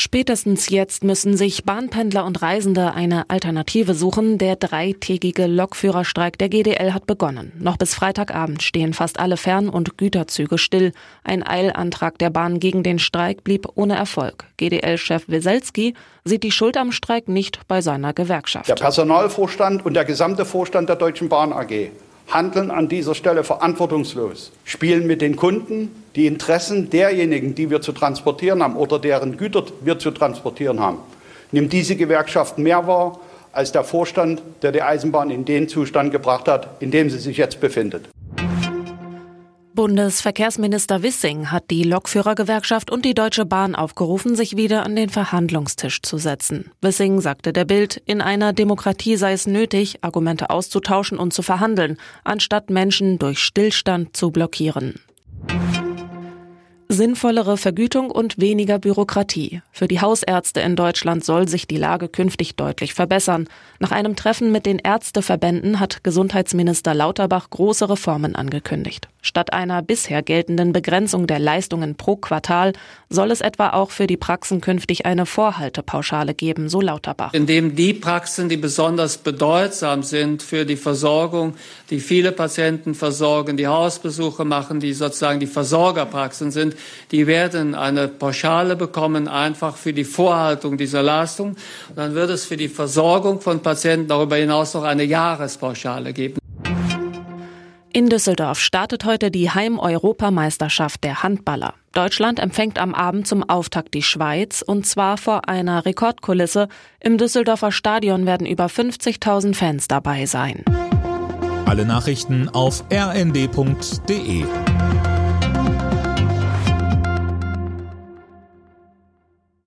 Spätestens jetzt müssen sich Bahnpendler und Reisende eine Alternative suchen. Der dreitägige Lokführerstreik der GDL hat begonnen. Noch bis Freitagabend stehen fast alle Fern- und Güterzüge still. Ein Eilantrag der Bahn gegen den Streik blieb ohne Erfolg. GDL-Chef Weselski sieht die Schuld am Streik nicht bei seiner Gewerkschaft. Der Personalvorstand und der gesamte Vorstand der Deutschen Bahn AG handeln an dieser Stelle verantwortungslos, spielen mit den Kunden die Interessen derjenigen, die wir zu transportieren haben oder deren Güter wir zu transportieren haben. Nimmt diese Gewerkschaft mehr wahr als der Vorstand, der die Eisenbahn in den Zustand gebracht hat, in dem sie sich jetzt befindet. Bundesverkehrsminister Wissing hat die Lokführergewerkschaft und die Deutsche Bahn aufgerufen, sich wieder an den Verhandlungstisch zu setzen. Wissing sagte der Bild, in einer Demokratie sei es nötig, Argumente auszutauschen und zu verhandeln, anstatt Menschen durch Stillstand zu blockieren sinnvollere Vergütung und weniger Bürokratie. Für die Hausärzte in Deutschland soll sich die Lage künftig deutlich verbessern. Nach einem Treffen mit den Ärzteverbänden hat Gesundheitsminister Lauterbach große Reformen angekündigt. Statt einer bisher geltenden Begrenzung der Leistungen pro Quartal soll es etwa auch für die Praxen künftig eine Vorhaltepauschale geben, so Lauterbach. Indem die Praxen, die besonders bedeutsam sind für die Versorgung, die viele Patienten versorgen, die Hausbesuche machen, die sozusagen die Versorgerpraxen sind, die werden eine Pauschale bekommen, einfach für die Vorhaltung dieser Leistung. Dann wird es für die Versorgung von Patienten darüber hinaus noch eine Jahrespauschale geben. In Düsseldorf startet heute die Heim-Europameisterschaft der Handballer. Deutschland empfängt am Abend zum Auftakt die Schweiz und zwar vor einer Rekordkulisse. Im Düsseldorfer Stadion werden über 50.000 Fans dabei sein. Alle Nachrichten auf rnd.de